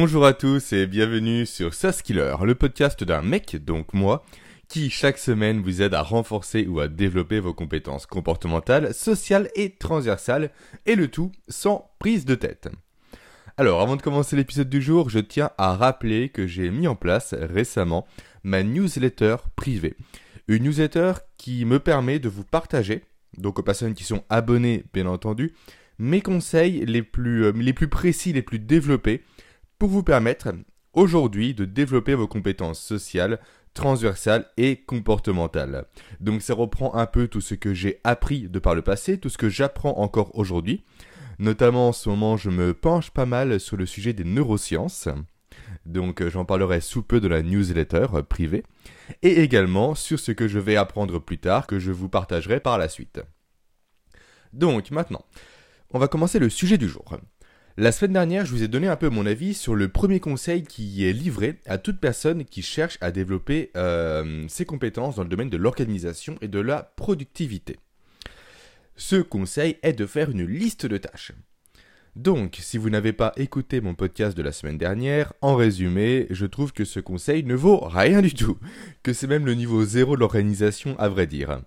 Bonjour à tous et bienvenue sur Saskiller, le podcast d'un mec, donc moi, qui chaque semaine vous aide à renforcer ou à développer vos compétences comportementales, sociales et transversales, et le tout sans prise de tête. Alors, avant de commencer l'épisode du jour, je tiens à rappeler que j'ai mis en place récemment ma newsletter privée. Une newsletter qui me permet de vous partager, donc aux personnes qui sont abonnées bien entendu, mes conseils les plus, euh, les plus précis, les plus développés, pour vous permettre aujourd'hui de développer vos compétences sociales, transversales et comportementales. Donc ça reprend un peu tout ce que j'ai appris de par le passé, tout ce que j'apprends encore aujourd'hui. Notamment en ce moment, je me penche pas mal sur le sujet des neurosciences. Donc euh, j'en parlerai sous peu de la newsletter euh, privée. Et également sur ce que je vais apprendre plus tard, que je vous partagerai par la suite. Donc maintenant, on va commencer le sujet du jour. La semaine dernière, je vous ai donné un peu mon avis sur le premier conseil qui est livré à toute personne qui cherche à développer euh, ses compétences dans le domaine de l'organisation et de la productivité. Ce conseil est de faire une liste de tâches. Donc, si vous n'avez pas écouté mon podcast de la semaine dernière, en résumé, je trouve que ce conseil ne vaut rien du tout, que c'est même le niveau zéro de l'organisation à vrai dire.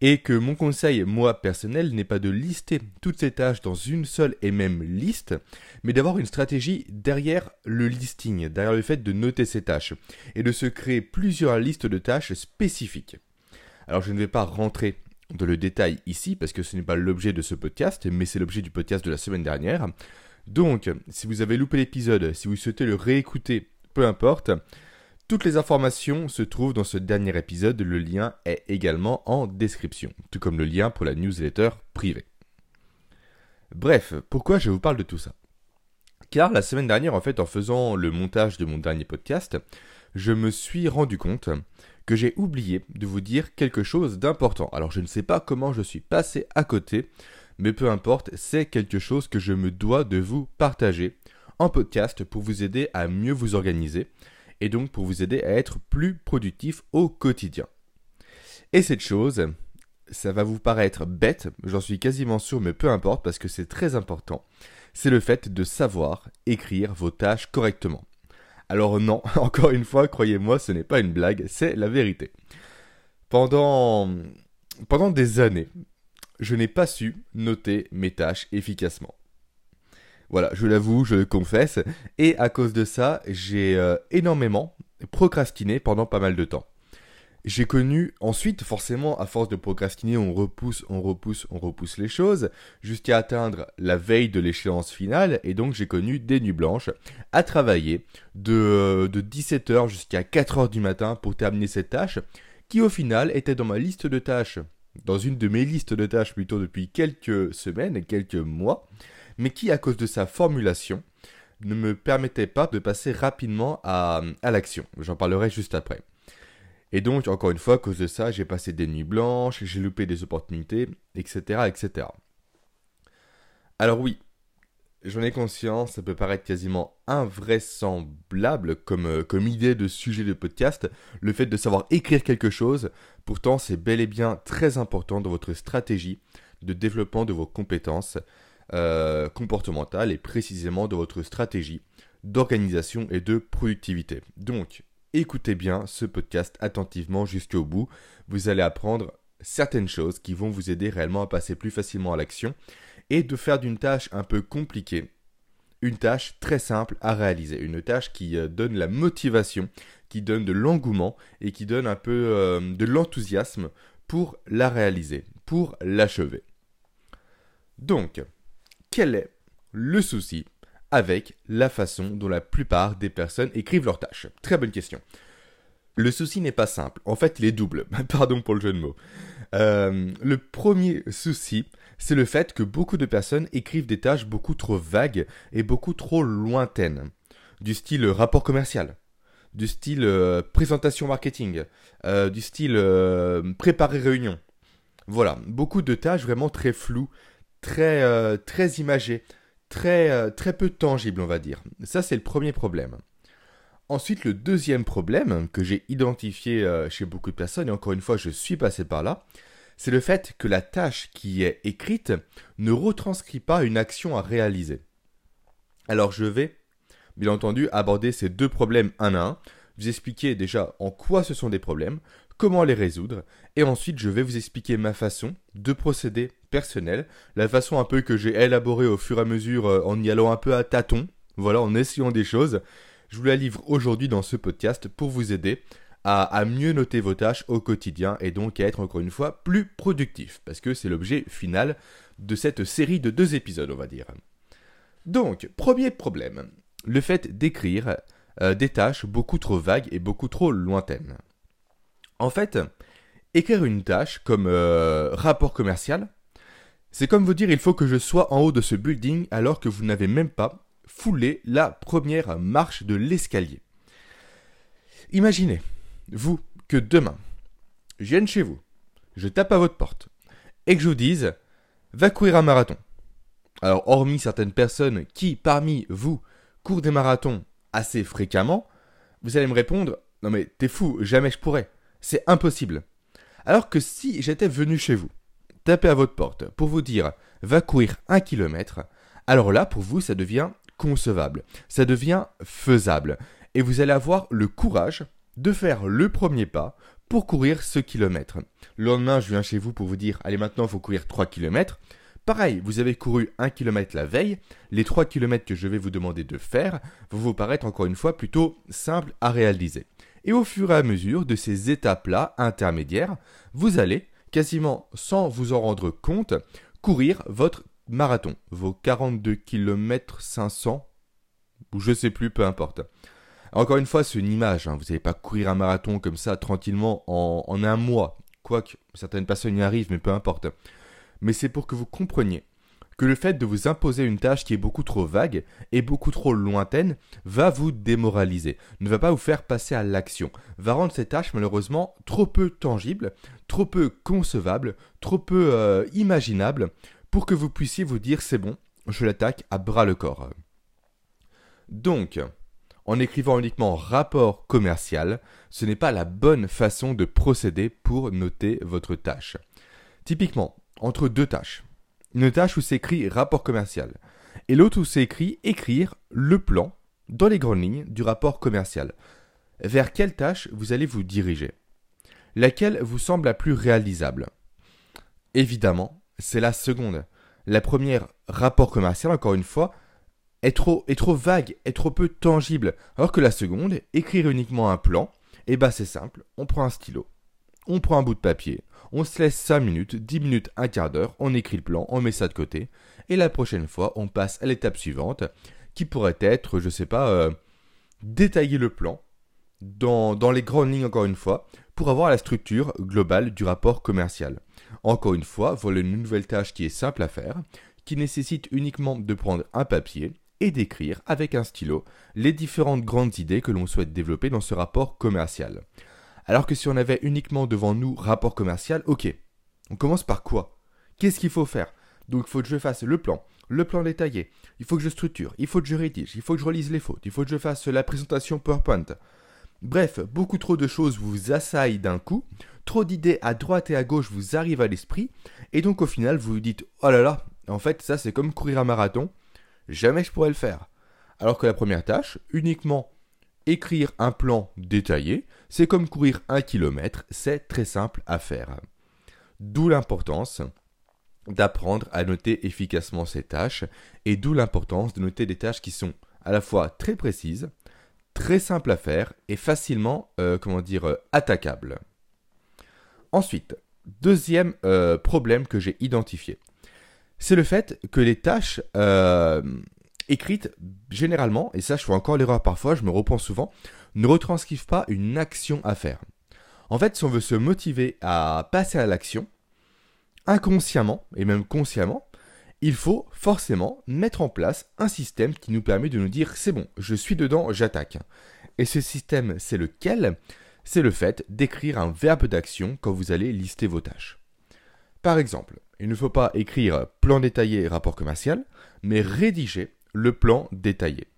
Et que mon conseil, moi personnel, n'est pas de lister toutes ces tâches dans une seule et même liste, mais d'avoir une stratégie derrière le listing, derrière le fait de noter ces tâches, et de se créer plusieurs listes de tâches spécifiques. Alors je ne vais pas rentrer dans le détail ici, parce que ce n'est pas l'objet de ce podcast, mais c'est l'objet du podcast de la semaine dernière. Donc, si vous avez loupé l'épisode, si vous souhaitez le réécouter, peu importe, toutes les informations se trouvent dans ce dernier épisode, le lien est également en description, tout comme le lien pour la newsletter privée. Bref, pourquoi je vous parle de tout ça? Car la semaine dernière, en fait, en faisant le montage de mon dernier podcast, je me suis rendu compte que j'ai oublié de vous dire quelque chose d'important. Alors je ne sais pas comment je suis passé à côté, mais peu importe, c'est quelque chose que je me dois de vous partager en podcast pour vous aider à mieux vous organiser et donc pour vous aider à être plus productif au quotidien. Et cette chose, ça va vous paraître bête, j'en suis quasiment sûr, mais peu importe parce que c'est très important, c'est le fait de savoir écrire vos tâches correctement. Alors non, encore une fois, croyez-moi, ce n'est pas une blague, c'est la vérité. Pendant, pendant des années, je n'ai pas su noter mes tâches efficacement. Voilà, je l'avoue, je le confesse. Et à cause de ça, j'ai euh, énormément procrastiné pendant pas mal de temps. J'ai connu ensuite, forcément, à force de procrastiner, on repousse, on repousse, on repousse les choses, jusqu'à atteindre la veille de l'échéance finale, et donc j'ai connu des nuits blanches à travailler de, euh, de 17h jusqu'à 4h du matin pour terminer cette tâche, qui au final était dans ma liste de tâches, dans une de mes listes de tâches plutôt depuis quelques semaines quelques mois, mais qui, à cause de sa formulation, ne me permettait pas de passer rapidement à l'action. J'en parlerai juste après. Et donc, encore une fois, à cause de ça, j'ai passé des nuits blanches, j'ai loupé des opportunités, etc., etc. Alors oui, j'en ai conscience, ça peut paraître quasiment invraisemblable comme, euh, comme idée de sujet de podcast, le fait de savoir écrire quelque chose, pourtant c'est bel et bien très important dans votre stratégie de développement de vos compétences euh, comportementales et précisément de votre stratégie d'organisation et de productivité. Donc, écoutez bien ce podcast attentivement jusqu'au bout. Vous allez apprendre certaines choses qui vont vous aider réellement à passer plus facilement à l'action et de faire d'une tâche un peu compliquée une tâche très simple à réaliser, une tâche qui euh, donne la motivation, qui donne de l'engouement et qui donne un peu euh, de l'enthousiasme pour la réaliser, pour l'achever. Donc, quel est le souci avec la façon dont la plupart des personnes écrivent leurs tâches. Très bonne question. Le souci n'est pas simple, en fait il est double, pardon pour le jeu de mots. Euh, le premier souci, c'est le fait que beaucoup de personnes écrivent des tâches beaucoup trop vagues et beaucoup trop lointaines, du style rapport commercial, du style euh, présentation marketing, euh, du style préparer réunion. Voilà, beaucoup de tâches vraiment très floues, très, très imagées, très, euh, très peu tangible, on va dire. Ça, c'est le premier problème. Ensuite, le deuxième problème que j'ai identifié euh, chez beaucoup de personnes, et encore une fois, je suis passé par là, c'est le fait que la tâche qui est écrite ne retranscrit pas une action à réaliser. Alors je vais bien entendu, aborder ces deux problèmes un à un, vous expliquer déjà en quoi ce sont des problèmes, comment les résoudre, et ensuite je vais vous expliquer ma façon de procéder personnelle, la façon un peu que j'ai élaborée au fur et à mesure euh, en y allant un peu à tâtons, voilà, en essayant des choses. Je vous la livre aujourd'hui dans ce podcast pour vous aider à, à, mieux noter vos tâches au quotidien et donc à être encore une fois plus productif, parce que c'est l'objet final de cette série de deux épisodes, on va dire. Donc, premier problème, le fait d'écrire euh, des tâches beaucoup trop vagues et beaucoup trop lointaines. En fait, écrire une tâche comme euh, rapport commercial, c'est comme vous dire il faut que je sois en haut de ce building alors que vous n'avez même pas foulé la première marche de l'escalier. Imaginez, vous, que demain, je vienne chez vous, je tape à votre porte, et que je vous dise, va courir un marathon. Alors, hormis certaines personnes qui, parmi vous, courent des marathons assez fréquemment, vous allez me répondre, non mais t'es fou, jamais je pourrais. C'est impossible. Alors que si j'étais venu chez vous, taper à votre porte pour vous dire, va courir un kilomètre, alors là, pour vous, ça devient concevable, ça devient faisable, et vous allez avoir le courage de faire le premier pas pour courir ce kilomètre. Le lendemain, je viens chez vous pour vous dire, allez maintenant, il faut courir 3 kilomètres. Pareil, vous avez couru 1 km la veille, les 3 km que je vais vous demander de faire vont vous paraître encore une fois plutôt simples à réaliser. Et au fur et à mesure de ces étapes-là intermédiaires, vous allez, quasiment sans vous en rendre compte, courir votre marathon, vos 42 km 500, ou je sais plus, peu importe. Encore une fois, c'est une image, hein. vous n'allez pas courir un marathon comme ça tranquillement en, en un mois, quoique certaines personnes y arrivent, mais peu importe mais c'est pour que vous compreniez que le fait de vous imposer une tâche qui est beaucoup trop vague et beaucoup trop lointaine va vous démoraliser, ne va pas vous faire passer à l'action, va rendre cette tâche malheureusement trop peu tangible, trop peu concevable, trop peu euh, imaginable pour que vous puissiez vous dire c'est bon, je l'attaque à bras le corps. Donc, en écrivant uniquement rapport commercial, ce n'est pas la bonne façon de procéder pour noter votre tâche. Typiquement, entre deux tâches. Une tâche où c'est écrit rapport commercial et l'autre où c'est écrit écrire le plan dans les grandes lignes du rapport commercial. Vers quelle tâche vous allez vous diriger? Laquelle vous semble la plus réalisable? Évidemment, c'est la seconde. La première, rapport commercial, encore une fois, est trop, est trop vague, est trop peu tangible. Alors que la seconde, écrire uniquement un plan, eh ben c'est simple, on prend un stylo, on prend un bout de papier, on se laisse 5 minutes, 10 minutes, un quart d'heure, on écrit le plan, on met ça de côté, et la prochaine fois, on passe à l'étape suivante, qui pourrait être, je sais pas, euh, détailler le plan, dans les grandes lignes encore une fois, pour avoir la structure globale du rapport commercial. Encore une fois, voilà une nouvelle tâche qui est simple à faire, qui nécessite uniquement de prendre un papier et d'écrire avec un stylo les différentes grandes idées que l'on souhaite développer dans ce rapport commercial. Alors que si on avait uniquement devant nous rapport commercial, ok, on commence par quoi? Qu'est-ce qu'il faut faire? Donc il faut que je fasse le plan, le plan détaillé, il faut que je structure, il faut que je rédige, il faut que je relise les fautes, il faut que je fasse la présentation PowerPoint. Bref, beaucoup trop de choses vous assaillent d'un coup, trop d'idées à droite et à gauche vous arrivent à l'esprit, et donc au final vous vous dites oh là là, en fait ça c'est comme courir un marathon, jamais je pourrais le faire. Alors que la première tâche, uniquement écrire un plan détaillé, c'est comme courir un kilomètre, c'est très simple à faire. D'où l'importance d'apprendre à noter efficacement ces tâches et d'où l'importance de noter des tâches qui sont à la fois très précises, très simples à faire et facilement, euh, comment dire, euh, attaquables. Ensuite, deuxième euh, problème que j'ai identifié, c'est le fait que les tâches écrites généralement, et ça je fais encore l'erreur parfois, je me reprends souvent, ne retranscrivent pas une action à faire. En fait, si on veut se motiver à passer à l'action, inconsciemment et même consciemment, il faut forcément mettre en place un système qui nous permet de nous dire c'est bon, je suis dedans, j'attaque. Et ce système, c'est lequel? C'est le fait d'écrire un verbe d'action quand vous allez lister vos tâches. Par exemple, il ne faut pas écrire plan détaillé rapport commercial, mais rédiger le plan détaillé.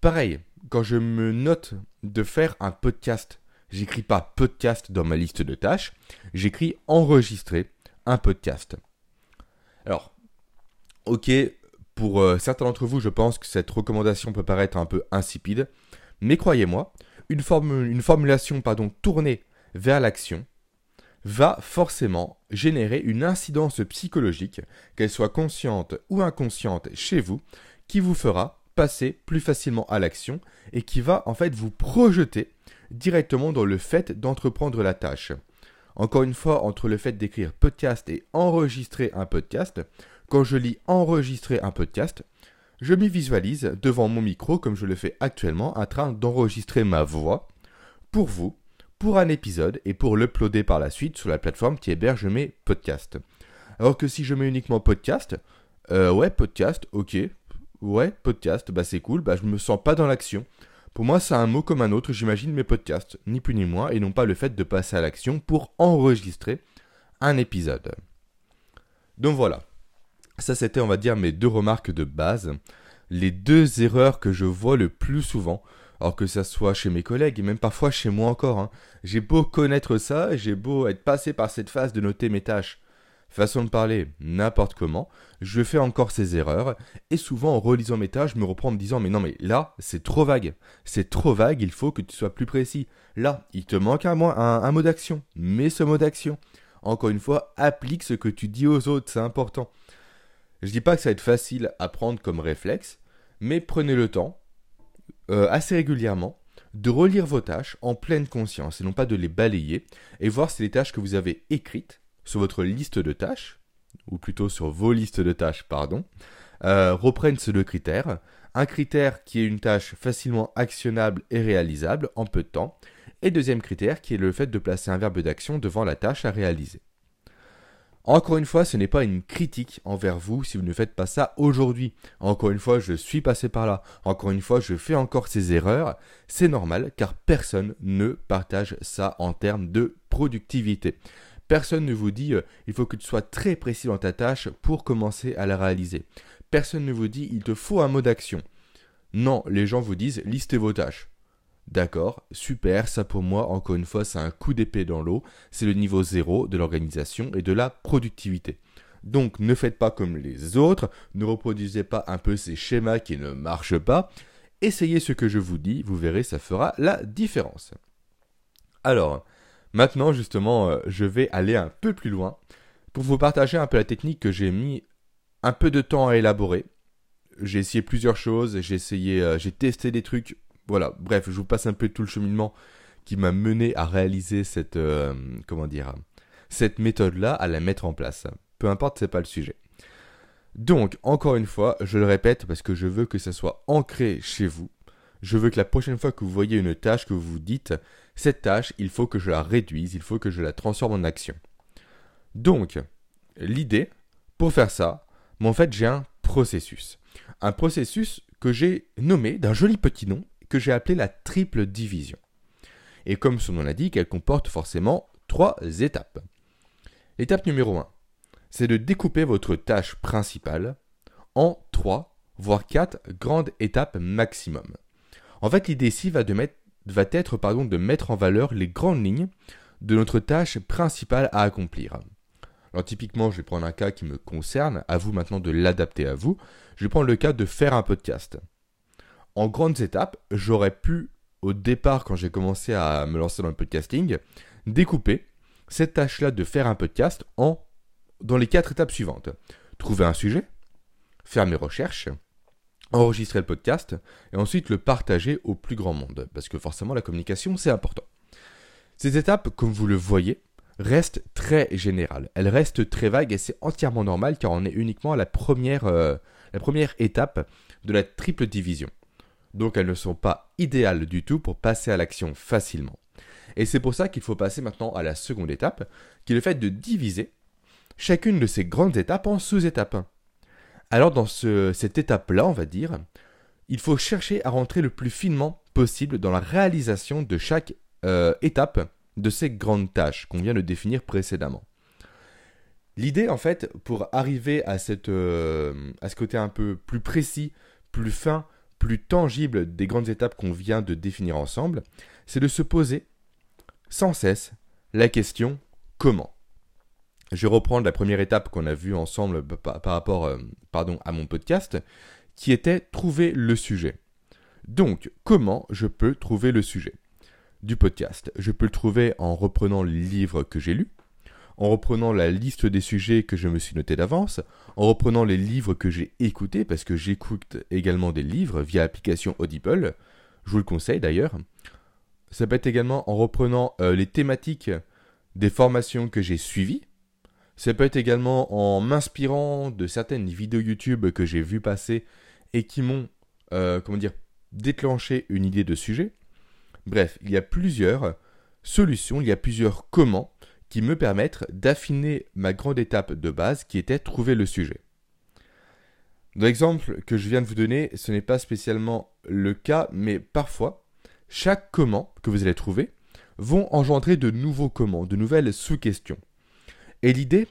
Pareil, quand je me note de faire un podcast, j'écris pas podcast dans ma liste de tâches, j'écris enregistrer un podcast. Alors, ok, Pour euh, certains d'entre vous, je pense que cette recommandation peut paraître un peu insipide, mais croyez-moi, une, une formulation tournée vers l'action va forcément générer une incidence psychologique, qu'elle soit consciente ou inconsciente chez vous, qui vous fera passer plus facilement à l'action et qui va en fait vous projeter directement dans le fait d'entreprendre la tâche. Encore une fois, entre le fait d'écrire podcast et enregistrer un podcast, quand je lis enregistrer un podcast, je m'y visualise devant mon micro comme je le fais actuellement en train d'enregistrer ma voix pour vous pour un épisode et pour l'uploader par la suite sur la plateforme qui héberge mes podcasts. Alors que si je mets uniquement podcast, euh, ouais, podcast, ok, ouais, podcast, bah c'est cool, bah je me sens pas dans l'action. Pour moi, c'est un mot comme un autre, j'imagine mes podcasts, ni plus ni moins, et non pas le fait de passer à l'action pour enregistrer un épisode. Donc voilà. Ça, c'était, on va dire, mes deux remarques de base. Les deux erreurs que je vois le plus souvent alors que ça soit chez mes collègues et même parfois chez moi encore. Hein. J'ai beau connaître ça, j'ai beau être passé par cette phase de noter mes tâches, façon de parler, n'importe comment, je fais encore ces erreurs. Et souvent en relisant mes tâches, je me reprends en me disant mais non mais là c'est trop vague, c'est trop vague, il faut que tu sois plus précis. Là, il te manque un, un, un mot d'action, mais ce mot d'action, encore une fois, applique ce que tu dis aux autres, c'est important. Je dis pas que ça va être facile à prendre comme réflexe, mais prenez le temps, euh, assez régulièrement de relire vos tâches en pleine conscience et non pas de les balayer et voir si les tâches que vous avez écrites sur votre liste de tâches, ou plutôt sur vos listes de tâches, pardon, euh, reprennent ce deux critères. Un critère qui est une tâche facilement actionnable et réalisable en peu de temps, et deuxième critère qui est le fait de placer un verbe d'action devant la tâche à réaliser. Encore une fois, ce n'est pas une critique envers vous si vous ne faites pas ça aujourd'hui. Encore une fois, je suis passé par là. Encore une fois, je fais encore ces erreurs. C'est normal car personne ne partage ça en termes de productivité. Personne ne vous dit euh, il faut que tu sois très précis dans ta tâche pour commencer à la réaliser. Personne ne vous dit il te faut un mot d'action. Non, les gens vous disent listez vos tâches. D'accord, super, ça pour moi, encore une fois, c'est un coup d'épée dans l'eau, c'est le niveau zéro de l'organisation et de la productivité. Donc ne faites pas comme les autres, ne reproduisez pas un peu ces schémas qui ne marchent pas, essayez ce que je vous dis, vous verrez, ça fera la différence. Alors, maintenant justement, euh, je vais aller un peu plus loin pour vous partager un peu la technique que j'ai mis un peu de temps à élaborer. J'ai essayé plusieurs choses, j'ai essayé, euh, j'ai testé des trucs voilà, bref, je vous passe un peu tout le cheminement qui m'a mené à réaliser cette, euh, comment dire, cette méthode-là, à la mettre en place. Peu importe, c'est pas le sujet. Donc, encore une fois, je le répète parce que je veux que ça soit ancré chez vous. Je veux que la prochaine fois que vous voyez une tâche que vous vous dites, cette tâche, il faut que je la réduise, il faut que je la transforme en action. Donc, l'idée, pour faire ça, en fait, j'ai un processus. Un processus que j'ai nommé d'un joli petit nom que j'ai appelé la triple division. Et comme son nom l'indique, elle comporte forcément trois étapes. L'étape numéro 1, c'est de découper votre tâche principale en trois, voire quatre grandes étapes maximum. En fait, l'idée ici va, être de mettre en valeur les grandes lignes de notre tâche principale à accomplir. Alors typiquement, je vais prendre un cas qui me concerne, à vous maintenant de l'adapter à vous. Je vais prendre le cas de faire un podcast en grandes étapes, j'aurais pu, au départ, quand j'ai commencé à me lancer dans le podcasting, découper cette tâche-là de faire un podcast dans les quatre étapes suivantes. Trouver un sujet, faire mes recherches, enregistrer le podcast et ensuite le partager au plus grand monde. Parce que forcément, la communication, c'est important. Ces étapes, comme vous le voyez, restent très générales. Elles restent très vagues et c'est entièrement normal car on est uniquement à la première, euh, la première étape de la triple division donc elles ne sont pas idéales du tout pour passer à l'action facilement. Et c'est pour ça qu'il faut passer maintenant à la seconde étape, qui est le fait de diviser chacune de ces grandes étapes en sous-étapes. Alors dans cette étape-là, on va dire, il faut chercher à rentrer le plus finement possible dans la réalisation de chaque euh, étape de ces grandes tâches qu'on vient de définir précédemment. L'idée, en fait, pour arriver euh, à ce côté un peu plus précis, plus fin, plus tangible des grandes étapes qu'on vient de définir ensemble, c'est de se poser sans cesse la question comment? Je vais reprendre la première étape qu'on a vue ensemble par, rapport euh, pardon, à mon podcast, qui était trouver le sujet. Donc, comment je peux trouver le sujet du podcast? Je peux le trouver en reprenant les livres que j'ai lus, en reprenant la liste des sujets que je me suis noté d'avance, en reprenant les livres que j'ai écoutés, parce que j'écoute également des livres via l'application Audible, je vous le conseille d'ailleurs. Ça peut être également en reprenant euh, les thématiques des formations que j'ai suivies. Ça peut être également en m'inspirant de certaines vidéos YouTube que j'ai vues passer et qui m'ont, euh, comment dire, déclenché une idée de sujet. Bref, il y a plusieurs solutions, il y a plusieurs comment qui me permettent d'affiner ma grande étape de base qui était trouver le sujet. Dans l'exemple que je viens de vous donner, ce n'est pas spécialement le cas, mais parfois, chaque comment que vous allez trouver vont engendrer de nouveaux comment, de nouvelles sous-questions. Et l'idée,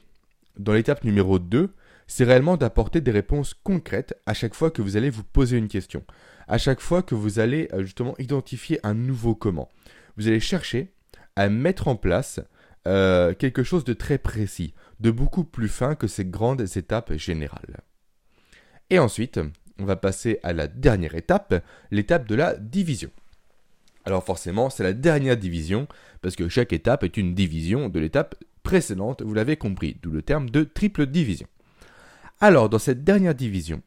dans l'étape numéro 2, c'est réellement d'apporter des réponses concrètes à chaque fois que vous allez vous poser une question, à chaque fois que vous allez euh, justement identifier un nouveau comment. Vous allez chercher à mettre en place euh, quelque chose de très précis, de beaucoup plus fin que ces grandes étapes générales. Et ensuite, on va passer à la dernière étape, l'étape de la division. Alors forcément, c'est la dernière division, parce que chaque étape est une division de l'étape précédente, vous l'avez compris, d'où le terme de triple division. Alors, dans cette dernière division,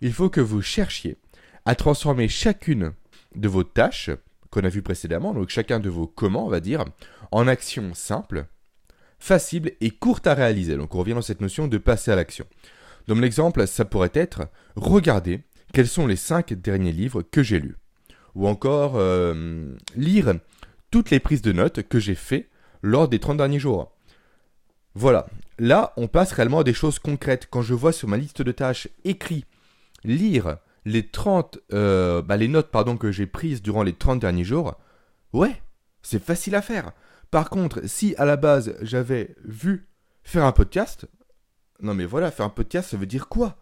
il faut que vous cherchiez à transformer chacune de vos tâches qu'on a vues précédemment, donc chacun de vos comment, on va dire, en actions simples, faciles et courtes à réaliser. Donc on revient dans cette notion de passer à l'action. Dans mon exemple, ça pourrait être regarder quels sont les cinq derniers livres que j'ai lus. Ou encore euh, lire toutes les prises de notes que j'ai fait lors des 30 derniers jours. Voilà, là on passe réellement à des choses concrètes. Quand je vois sur ma liste de tâches écrit lire les 30, euh, bah, les notes pardon, que j'ai prises durant les 30 derniers jours, ouais, c'est facile à faire. Par contre, si à la base j'avais vu faire un podcast, non mais voilà, faire un podcast, ça veut dire quoi?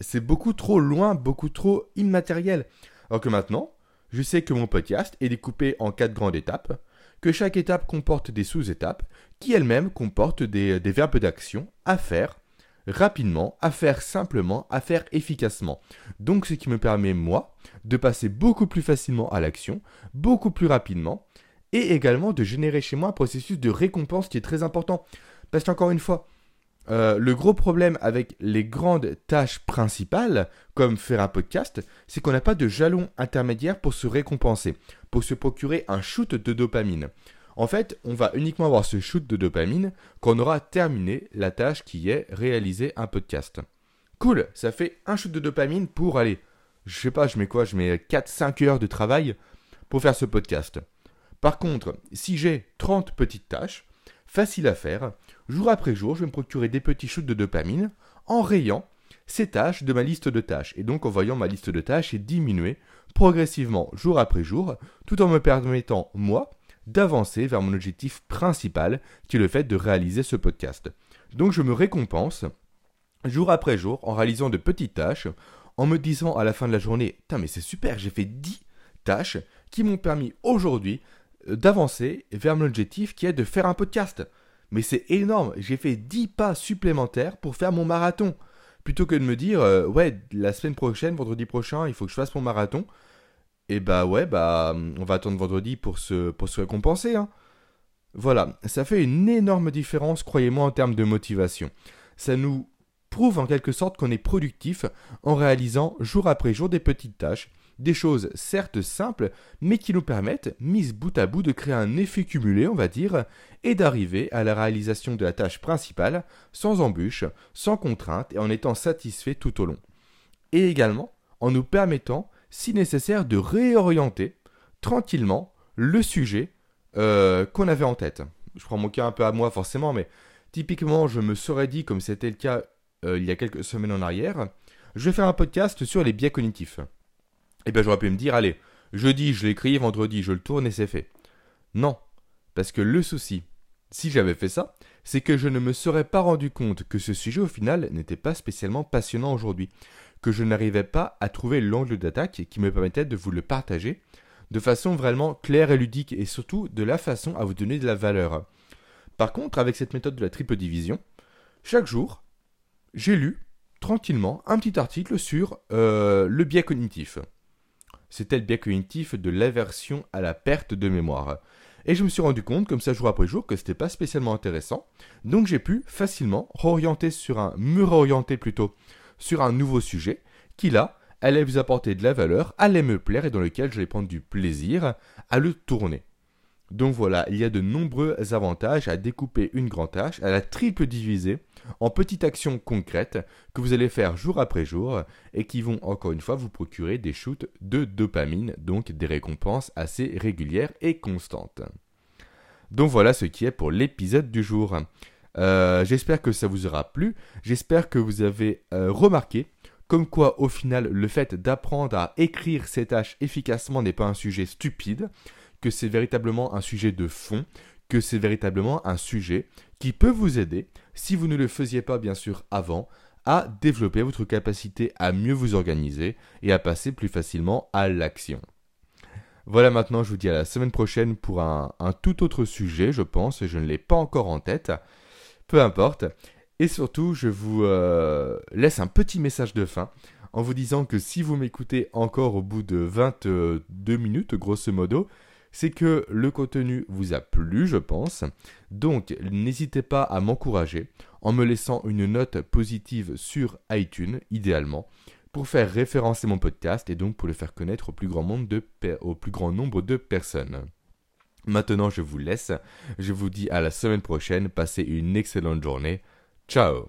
C'est beaucoup trop loin, beaucoup trop immatériel. Alors que maintenant, je sais que mon podcast est découpé en quatre grandes étapes, que chaque étape comporte des sous-étapes, qui elles-mêmes comportent des, des verbes d'action à faire rapidement, à faire simplement, à faire efficacement. Donc ce qui me permet, moi, de passer beaucoup plus facilement à l'action, beaucoup plus rapidement, et également de générer chez moi un processus de récompense qui est très important. Parce qu'encore une fois, euh, le gros problème avec les grandes tâches principales, comme faire un podcast, c'est qu'on n'a pas de jalon intermédiaire pour se récompenser, pour se procurer un shoot de dopamine. En fait, on va uniquement avoir ce shoot de dopamine quand on aura terminé la tâche qui est réaliser un podcast. Cool, ça fait un shoot de dopamine pour aller, je sais pas, je mets quoi, je mets 4-5 heures de travail pour faire ce podcast. Par contre, si j'ai 30 petites tâches, faciles à faire, jour après jour, je vais me procurer des petits shoots de dopamine en rayant ces tâches de ma liste de tâches. Et donc en voyant ma liste de tâches diminuer progressivement jour après jour, tout en me permettant, moi, d'avancer vers mon objectif principal, qui est le fait de réaliser ce podcast. Donc je me récompense jour après jour en réalisant de petites tâches, en me disant à la fin de la journée, putain mais c'est super, j'ai fait 10 tâches qui m'ont permis aujourd'hui euh, d'avancer vers mon objectif qui est de faire un podcast. Mais c'est énorme, j'ai fait 10 pas supplémentaires pour faire mon marathon. Plutôt que de me dire, euh, ouais, la semaine prochaine, vendredi prochain, il faut que je fasse mon marathon. Et bah ouais, bah on va attendre vendredi pour se, pour se récompenser. Hein. Voilà, ça fait une énorme différence, croyez-moi, en termes de motivation. Ça nous prouve en quelque sorte qu'on est productif en réalisant jour après jour des petites tâches des choses certes simples, mais qui nous permettent, mises bout à bout, de créer un effet cumulé, on va dire, et d'arriver à la réalisation de la tâche principale sans embûche, sans contrainte et en étant satisfait tout au long. Et également en nous permettant, si nécessaire, de réorienter tranquillement le sujet euh, qu'on avait en tête. Je prends mon cas un peu à moi forcément, mais typiquement, je me serais dit, comme c'était le cas euh, il y a quelques semaines en arrière, je vais faire un podcast sur les biais cognitifs. Eh bien, j'aurais pu me dire, allez, jeudi, je l'écris, vendredi, je le tourne et c'est fait. Non, parce que le souci, si j'avais fait ça, c'est que je ne me serais pas rendu compte que ce sujet au final n'était pas spécialement passionnant aujourd'hui, que je n'arrivais pas à trouver l'angle d'attaque qui me permettait de vous le partager de façon vraiment claire et ludique et surtout de la façon à vous donner de la valeur. Par contre, avec cette méthode de la triple division, chaque jour, j'ai lu tranquillement un petit article sur euh, le biais cognitif. C'était le biais cognitif de l'aversion à la perte de mémoire. Et je me suis rendu compte, comme ça jour après jour, que c'était pas spécialement intéressant. Donc j'ai pu facilement réorienter sur un, me réorienter plutôt sur un nouveau sujet qui là allait vous apporter de la valeur, allait me plaire et dans lequel j'allais prendre du plaisir à le tourner. Donc voilà, il y a de nombreux avantages à découper une grande tâche, à la triple diviser en petites actions concrètes que vous allez faire jour après jour et qui vont encore une fois vous procurer des shoots de dopamine, donc des récompenses assez régulières et constantes. Donc voilà ce qui est pour l'épisode du jour. Euh, j'espère que ça vous aura plu, j'espère que vous avez euh, remarqué comme quoi au final le fait d'apprendre à écrire ces tâches efficacement n'est pas un sujet stupide, que c'est véritablement un sujet de fond, que c'est véritablement un sujet qui peut vous aider, si vous ne le faisiez pas bien sûr avant, à développer votre capacité à mieux vous organiser et à passer plus facilement à l'action. Voilà maintenant, je vous dis à la semaine prochaine pour un, tout autre sujet, je pense, je ne l'ai pas encore en tête. Peu importe. Et surtout, je vous euh, laisse un petit message de fin en vous disant que si vous m'écoutez encore au bout de 22 minutes, grosso modo, c'est que le contenu vous a plu, je pense. Donc, n'hésitez pas à m'encourager en me laissant une note positive sur iTunes, idéalement, pour faire référencer mon podcast et donc pour le faire connaître au plus grand, nombre de personnes. Maintenant, je vous laisse. Je vous dis à la semaine prochaine. Passez une excellente journée. Ciao